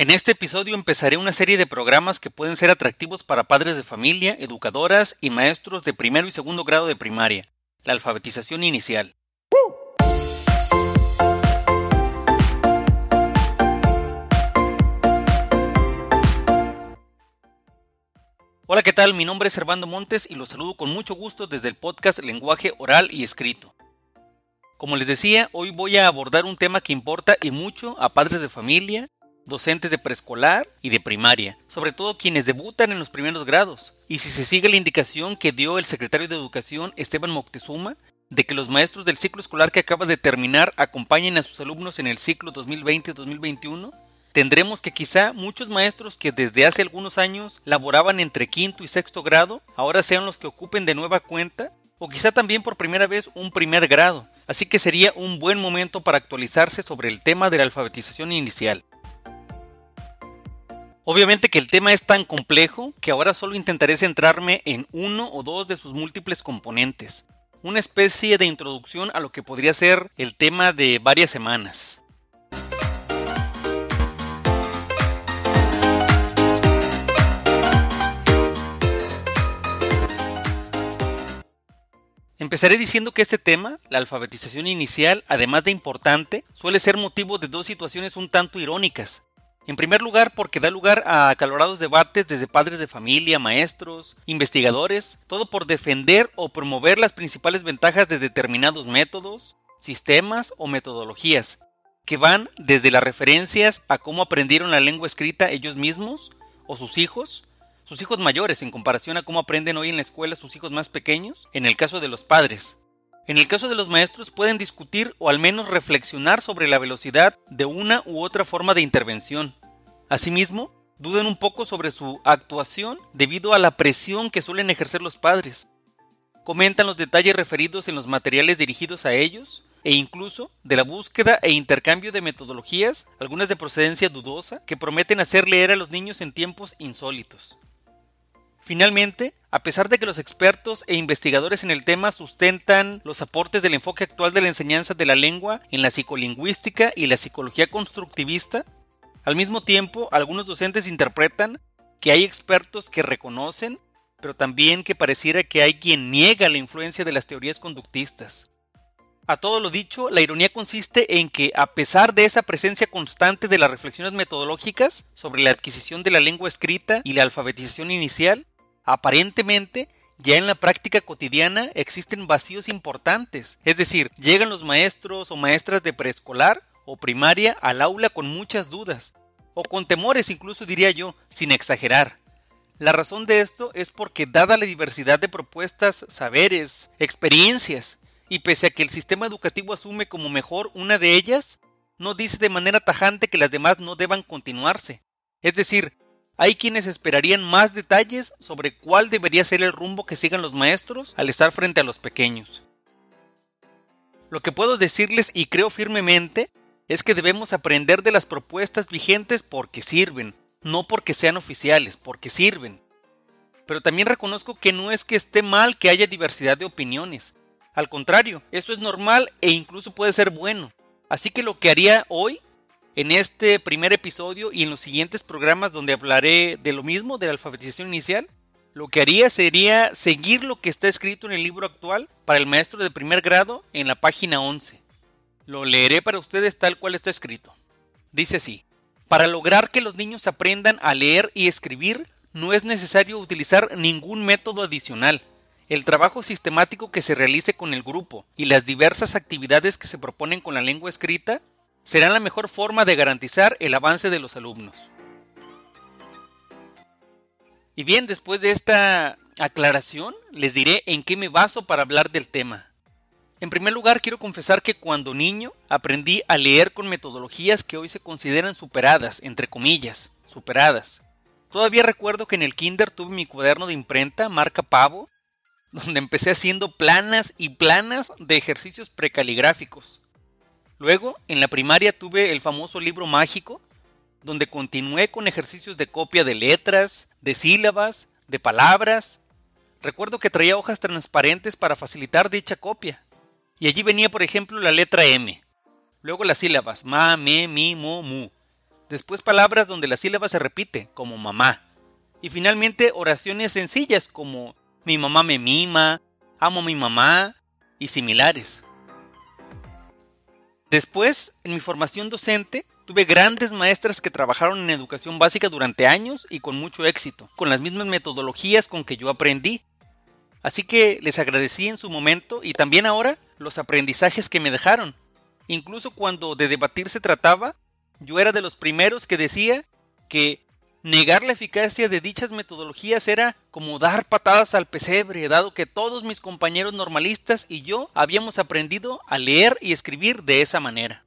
En este episodio empezaré una serie de programas que pueden ser atractivos para padres de familia, educadoras y maestros de primero y segundo grado de primaria, la alfabetización inicial. Hola, ¿qué tal? Mi nombre es Servando Montes y los saludo con mucho gusto desde el podcast Lenguaje Oral y Escrito. Como les decía, hoy voy a abordar un tema que importa y mucho a padres de familia, docentes de preescolar y de primaria, sobre todo quienes debutan en los primeros grados. Y si se sigue la indicación que dio el secretario de Educación Esteban Moctezuma, de que los maestros del ciclo escolar que acaba de terminar acompañen a sus alumnos en el ciclo 2020-2021, tendremos que quizá muchos maestros que desde hace algunos años laboraban entre quinto y sexto grado, ahora sean los que ocupen de nueva cuenta, o quizá también por primera vez un primer grado, así que sería un buen momento para actualizarse sobre el tema de la alfabetización inicial. Obviamente que el tema es tan complejo que ahora solo intentaré centrarme en uno o dos de sus múltiples componentes, una especie de introducción a lo que podría ser el tema de varias semanas. Empezaré diciendo que este tema, la alfabetización inicial, además de importante, suele ser motivo de dos situaciones un tanto irónicas, en primer lugar, porque da lugar a acalorados debates desde padres de familia, maestros, investigadores, todo por defender o promover las principales ventajas de determinados métodos, sistemas o metodologías, que van desde las referencias a cómo aprendieron la lengua escrita ellos mismos o sus hijos, sus hijos mayores en comparación a cómo aprenden hoy en la escuela sus hijos más pequeños, en el caso de los padres, en el caso de los maestros pueden discutir o al menos reflexionar sobre la velocidad de una u otra forma de intervención. Asimismo, dudan un poco sobre su actuación debido a la presión que suelen ejercer los padres. Comentan los detalles referidos en los materiales dirigidos a ellos e incluso de la búsqueda e intercambio de metodologías, algunas de procedencia dudosa, que prometen hacer leer a los niños en tiempos insólitos. Finalmente, a pesar de que los expertos e investigadores en el tema sustentan los aportes del enfoque actual de la enseñanza de la lengua en la psicolingüística y la psicología constructivista, al mismo tiempo algunos docentes interpretan que hay expertos que reconocen, pero también que pareciera que hay quien niega la influencia de las teorías conductistas. A todo lo dicho, la ironía consiste en que, a pesar de esa presencia constante de las reflexiones metodológicas sobre la adquisición de la lengua escrita y la alfabetización inicial, aparentemente ya en la práctica cotidiana existen vacíos importantes. Es decir, llegan los maestros o maestras de preescolar o primaria al aula con muchas dudas, o con temores incluso diría yo, sin exagerar. La razón de esto es porque dada la diversidad de propuestas, saberes, experiencias, y pese a que el sistema educativo asume como mejor una de ellas, no dice de manera tajante que las demás no deban continuarse. Es decir, hay quienes esperarían más detalles sobre cuál debería ser el rumbo que sigan los maestros al estar frente a los pequeños. Lo que puedo decirles y creo firmemente es que debemos aprender de las propuestas vigentes porque sirven, no porque sean oficiales, porque sirven. Pero también reconozco que no es que esté mal que haya diversidad de opiniones. Al contrario, eso es normal e incluso puede ser bueno. Así que lo que haría hoy en este primer episodio y en los siguientes programas donde hablaré de lo mismo, de la alfabetización inicial, lo que haría sería seguir lo que está escrito en el libro actual para el maestro de primer grado en la página 11. Lo leeré para ustedes tal cual está escrito. Dice así, para lograr que los niños aprendan a leer y escribir, no es necesario utilizar ningún método adicional. El trabajo sistemático que se realice con el grupo y las diversas actividades que se proponen con la lengua escrita será la mejor forma de garantizar el avance de los alumnos. Y bien, después de esta aclaración, les diré en qué me baso para hablar del tema. En primer lugar, quiero confesar que cuando niño aprendí a leer con metodologías que hoy se consideran superadas, entre comillas, superadas. Todavía recuerdo que en el kinder tuve mi cuaderno de imprenta marca Pavo, donde empecé haciendo planas y planas de ejercicios precaligráficos. Luego, en la primaria tuve el famoso libro mágico, donde continué con ejercicios de copia de letras, de sílabas, de palabras. Recuerdo que traía hojas transparentes para facilitar dicha copia. Y allí venía, por ejemplo, la letra M. Luego las sílabas ma, me, mi, mo, mu. después palabras donde la sílaba se repite, como mamá, y finalmente oraciones sencillas como mi mamá me mima, amo a mi mamá y similares. Después, en mi formación docente, tuve grandes maestras que trabajaron en educación básica durante años y con mucho éxito, con las mismas metodologías con que yo aprendí. Así que les agradecí en su momento y también ahora los aprendizajes que me dejaron. Incluso cuando de debatir se trataba, yo era de los primeros que decía que Negar la eficacia de dichas metodologías era como dar patadas al pesebre, dado que todos mis compañeros normalistas y yo habíamos aprendido a leer y escribir de esa manera.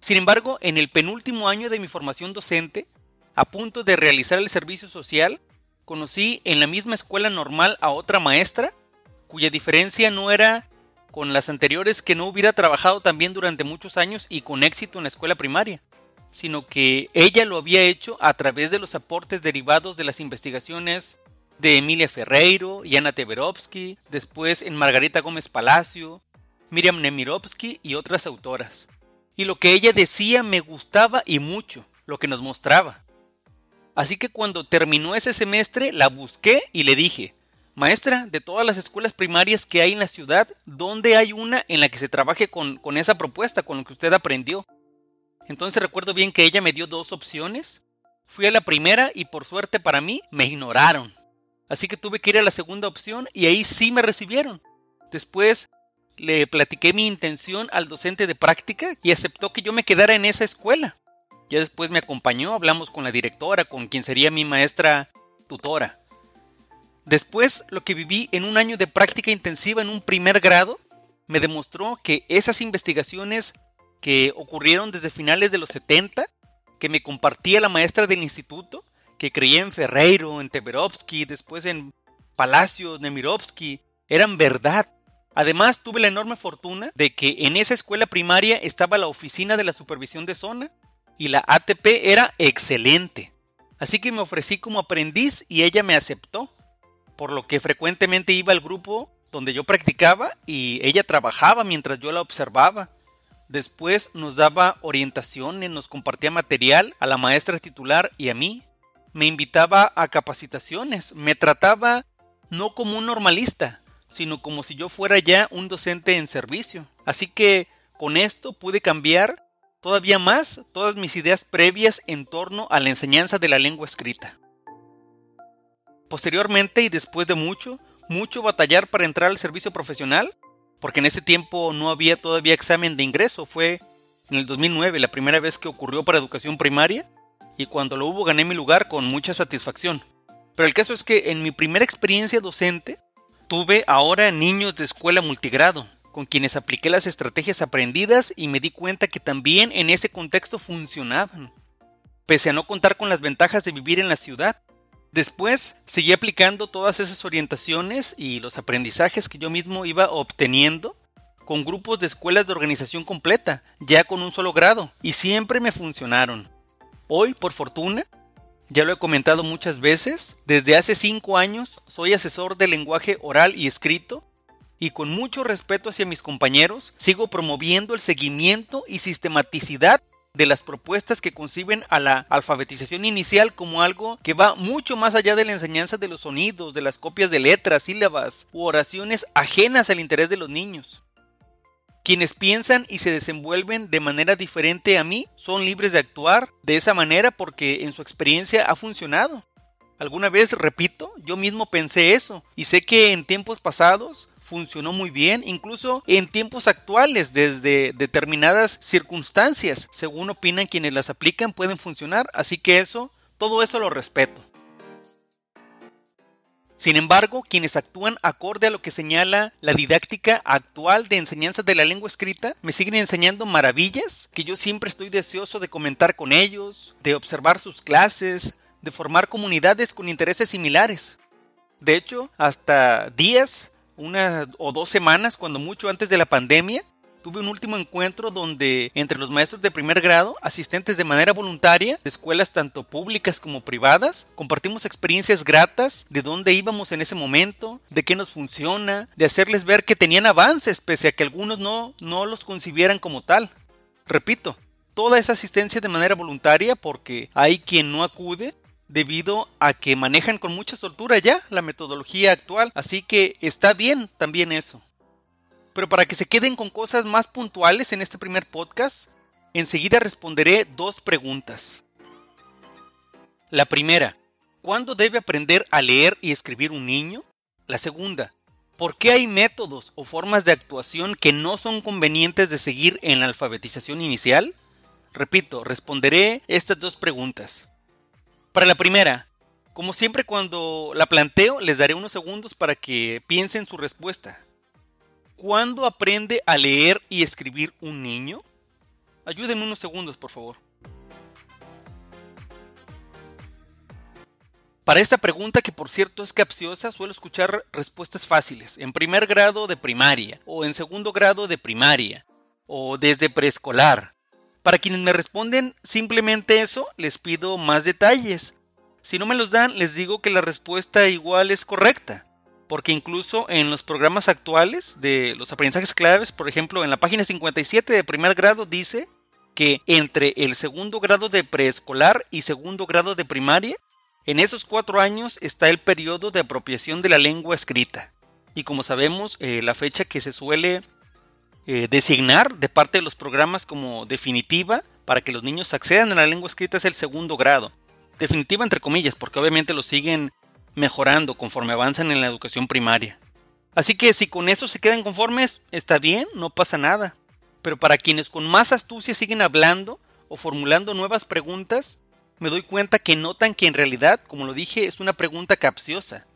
Sin embargo, en el penúltimo año de mi formación docente, a punto de realizar el servicio social, conocí en la misma escuela normal a otra maestra, cuya diferencia no era con las anteriores que no hubiera trabajado también durante muchos años y con éxito en la escuela primaria sino que ella lo había hecho a través de los aportes derivados de las investigaciones de Emilia Ferreiro y Ana Teberovsky, después en Margarita Gómez Palacio, Miriam Nemirovsky y otras autoras. Y lo que ella decía me gustaba y mucho, lo que nos mostraba. Así que cuando terminó ese semestre la busqué y le dije, Maestra, de todas las escuelas primarias que hay en la ciudad, ¿dónde hay una en la que se trabaje con, con esa propuesta, con lo que usted aprendió? Entonces recuerdo bien que ella me dio dos opciones. Fui a la primera y por suerte para mí me ignoraron. Así que tuve que ir a la segunda opción y ahí sí me recibieron. Después le platiqué mi intención al docente de práctica y aceptó que yo me quedara en esa escuela. Ya después me acompañó, hablamos con la directora, con quien sería mi maestra tutora. Después, lo que viví en un año de práctica intensiva en un primer grado me demostró que esas investigaciones que ocurrieron desde finales de los 70, que me compartía la maestra del instituto, que creía en Ferreiro, en Teberovsky, después en Palacios, Nemirovsky, eran verdad. Además, tuve la enorme fortuna de que en esa escuela primaria estaba la oficina de la supervisión de zona y la ATP era excelente. Así que me ofrecí como aprendiz y ella me aceptó, por lo que frecuentemente iba al grupo donde yo practicaba y ella trabajaba mientras yo la observaba. Después nos daba orientaciones, nos compartía material a la maestra titular y a mí. Me invitaba a capacitaciones, me trataba no como un normalista, sino como si yo fuera ya un docente en servicio. Así que con esto pude cambiar todavía más todas mis ideas previas en torno a la enseñanza de la lengua escrita. Posteriormente y después de mucho, mucho batallar para entrar al servicio profesional, porque en ese tiempo no había todavía examen de ingreso, fue en el 2009 la primera vez que ocurrió para educación primaria y cuando lo hubo gané mi lugar con mucha satisfacción. Pero el caso es que en mi primera experiencia docente tuve ahora niños de escuela multigrado, con quienes apliqué las estrategias aprendidas y me di cuenta que también en ese contexto funcionaban, pese a no contar con las ventajas de vivir en la ciudad. Después seguí aplicando todas esas orientaciones y los aprendizajes que yo mismo iba obteniendo con grupos de escuelas de organización completa, ya con un solo grado, y siempre me funcionaron. Hoy, por fortuna, ya lo he comentado muchas veces, desde hace cinco años soy asesor de lenguaje oral y escrito, y con mucho respeto hacia mis compañeros, sigo promoviendo el seguimiento y sistematicidad de las propuestas que conciben a la alfabetización inicial como algo que va mucho más allá de la enseñanza de los sonidos, de las copias de letras, sílabas u oraciones ajenas al interés de los niños. Quienes piensan y se desenvuelven de manera diferente a mí son libres de actuar de esa manera porque en su experiencia ha funcionado. Alguna vez, repito, yo mismo pensé eso y sé que en tiempos pasados funcionó muy bien, incluso en tiempos actuales, desde determinadas circunstancias, según opinan quienes las aplican, pueden funcionar, así que eso, todo eso lo respeto. Sin embargo, quienes actúan acorde a lo que señala la didáctica actual de enseñanza de la lengua escrita, me siguen enseñando maravillas que yo siempre estoy deseoso de comentar con ellos, de observar sus clases, de formar comunidades con intereses similares. De hecho, hasta días una o dos semanas, cuando mucho antes de la pandemia, tuve un último encuentro donde entre los maestros de primer grado, asistentes de manera voluntaria de escuelas tanto públicas como privadas, compartimos experiencias gratas de dónde íbamos en ese momento, de qué nos funciona, de hacerles ver que tenían avances pese a que algunos no, no los concibieran como tal. Repito, toda esa asistencia de manera voluntaria porque hay quien no acude debido a que manejan con mucha soltura ya la metodología actual, así que está bien también eso. Pero para que se queden con cosas más puntuales en este primer podcast, enseguida responderé dos preguntas. La primera, ¿cuándo debe aprender a leer y escribir un niño? La segunda, ¿por qué hay métodos o formas de actuación que no son convenientes de seguir en la alfabetización inicial? Repito, responderé estas dos preguntas. Para la primera, como siempre cuando la planteo, les daré unos segundos para que piensen su respuesta. ¿Cuándo aprende a leer y escribir un niño? Ayúdenme unos segundos, por favor. Para esta pregunta, que por cierto es capciosa, suelo escuchar respuestas fáciles, en primer grado de primaria, o en segundo grado de primaria, o desde preescolar. Para quienes me responden simplemente eso, les pido más detalles. Si no me los dan, les digo que la respuesta igual es correcta. Porque incluso en los programas actuales de los aprendizajes claves, por ejemplo, en la página 57 de primer grado dice que entre el segundo grado de preescolar y segundo grado de primaria, en esos cuatro años está el periodo de apropiación de la lengua escrita. Y como sabemos, eh, la fecha que se suele eh, designar de parte de los programas como definitiva para que los niños accedan a la lengua escrita es el segundo grado. Definitiva entre comillas, porque obviamente lo siguen mejorando conforme avanzan en la educación primaria. Así que si con eso se quedan conformes, está bien, no pasa nada. Pero para quienes con más astucia siguen hablando o formulando nuevas preguntas, me doy cuenta que notan que en realidad, como lo dije, es una pregunta capciosa.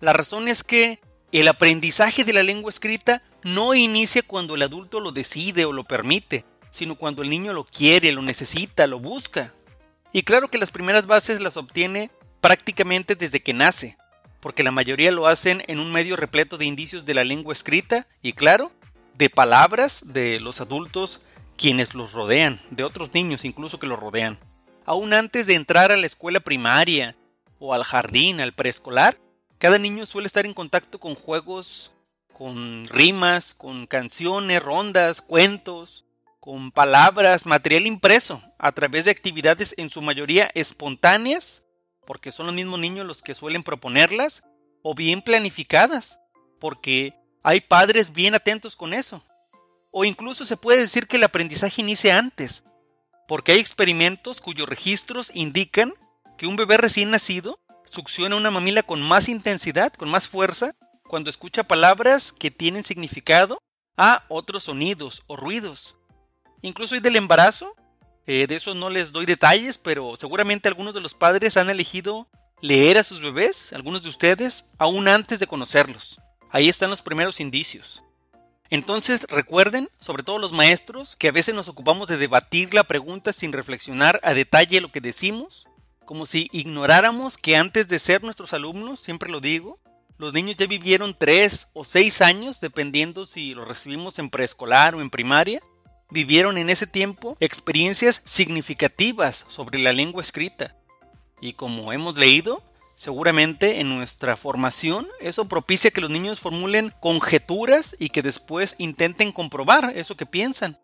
La razón es que el aprendizaje de la lengua escrita no inicia cuando el adulto lo decide o lo permite, sino cuando el niño lo quiere, lo necesita, lo busca. Y claro que las primeras bases las obtiene prácticamente desde que nace, porque la mayoría lo hacen en un medio repleto de indicios de la lengua escrita y claro, de palabras de los adultos quienes los rodean, de otros niños incluso que los rodean. Aún antes de entrar a la escuela primaria o al jardín, al preescolar, cada niño suele estar en contacto con juegos, con rimas, con canciones, rondas, cuentos, con palabras, material impreso, a través de actividades en su mayoría espontáneas, porque son los mismos niños los que suelen proponerlas, o bien planificadas, porque hay padres bien atentos con eso. O incluso se puede decir que el aprendizaje inicia antes, porque hay experimentos cuyos registros indican que un bebé recién nacido succiona una mamila con más intensidad, con más fuerza, cuando escucha palabras que tienen significado a otros sonidos o ruidos. Incluso hay del embarazo, eh, de eso no les doy detalles, pero seguramente algunos de los padres han elegido leer a sus bebés, algunos de ustedes, aún antes de conocerlos. Ahí están los primeros indicios. Entonces recuerden, sobre todo los maestros, que a veces nos ocupamos de debatir la pregunta sin reflexionar a detalle lo que decimos como si ignoráramos que antes de ser nuestros alumnos, siempre lo digo, los niños ya vivieron tres o seis años, dependiendo si los recibimos en preescolar o en primaria, vivieron en ese tiempo experiencias significativas sobre la lengua escrita. Y como hemos leído, seguramente en nuestra formación eso propicia que los niños formulen conjeturas y que después intenten comprobar eso que piensan.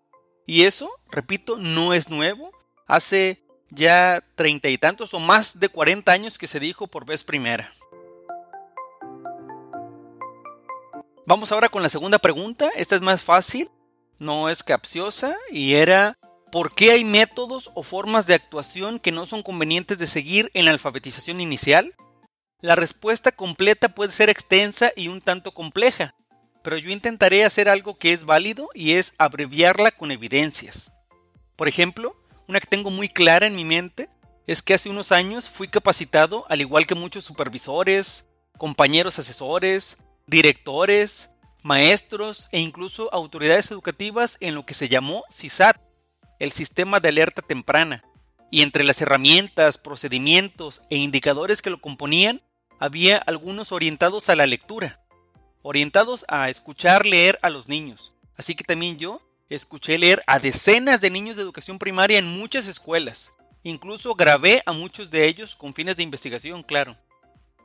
Y eso, repito, no es nuevo. Hace ya treinta y tantos o más de cuarenta años que se dijo por vez primera. Vamos ahora con la segunda pregunta. Esta es más fácil, no es capciosa y era ¿por qué hay métodos o formas de actuación que no son convenientes de seguir en la alfabetización inicial? La respuesta completa puede ser extensa y un tanto compleja, pero yo intentaré hacer algo que es válido y es abreviarla con evidencias. Por ejemplo, una que tengo muy clara en mi mente es que hace unos años fui capacitado, al igual que muchos supervisores, compañeros asesores, directores, maestros e incluso autoridades educativas en lo que se llamó CISAT, el Sistema de Alerta Temprana. Y entre las herramientas, procedimientos e indicadores que lo componían, había algunos orientados a la lectura, orientados a escuchar leer a los niños. Así que también yo escuché leer a decenas de niños de educación primaria en muchas escuelas. Incluso grabé a muchos de ellos con fines de investigación, claro.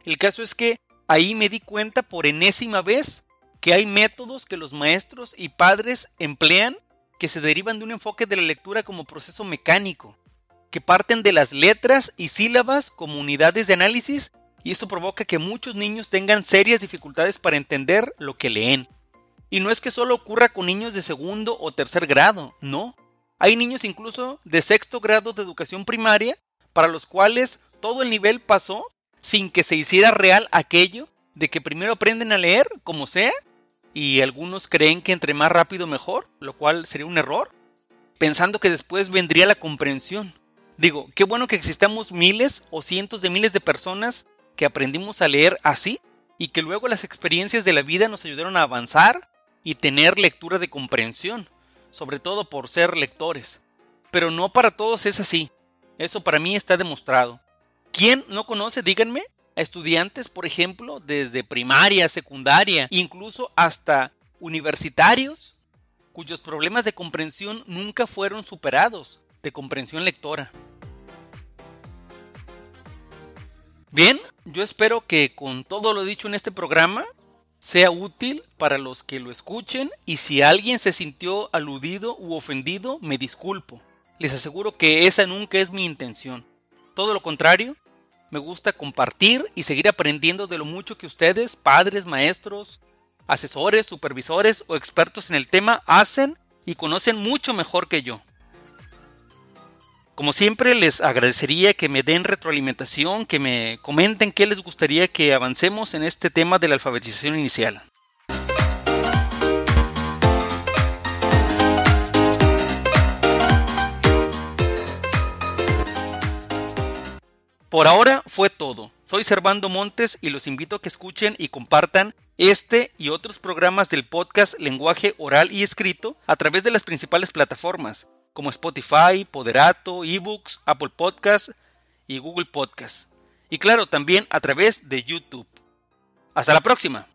El caso es que ahí me di cuenta por enésima vez que hay métodos que los maestros y padres emplean que se derivan de un enfoque de la lectura como proceso mecánico, que parten de las letras y sílabas como unidades de análisis y eso provoca que muchos niños tengan serias dificultades para entender lo que leen. Y no es que solo ocurra con niños de segundo o tercer grado, no. Hay niños incluso de sexto grado de educación primaria para los cuales todo el nivel pasó sin que se hiciera real aquello de que primero aprenden a leer como sea y algunos creen que entre más rápido mejor, lo cual sería un error, pensando que después vendría la comprensión. Digo, qué bueno que existamos miles o cientos de miles de personas que aprendimos a leer así y que luego las experiencias de la vida nos ayudaron a avanzar y tener lectura de comprensión, sobre todo por ser lectores. Pero no para todos es así. Eso para mí está demostrado. ¿Quién no conoce, díganme, a estudiantes, por ejemplo, desde primaria, secundaria, incluso hasta universitarios, cuyos problemas de comprensión nunca fueron superados, de comprensión lectora? Bien, yo espero que con todo lo dicho en este programa sea útil para los que lo escuchen y si alguien se sintió aludido u ofendido, me disculpo. Les aseguro que esa nunca es mi intención. Todo lo contrario, me gusta compartir y seguir aprendiendo de lo mucho que ustedes, padres, maestros, asesores, supervisores o expertos en el tema hacen y conocen mucho mejor que yo. Como siempre les agradecería que me den retroalimentación, que me comenten qué les gustaría que avancemos en este tema de la alfabetización inicial. Por ahora fue todo. Soy Servando Montes y los invito a que escuchen y compartan este y otros programas del podcast Lenguaje Oral y Escrito a través de las principales plataformas como Spotify, Poderato, eBooks, Apple Podcasts y Google Podcasts. Y claro, también a través de YouTube. Hasta la próxima.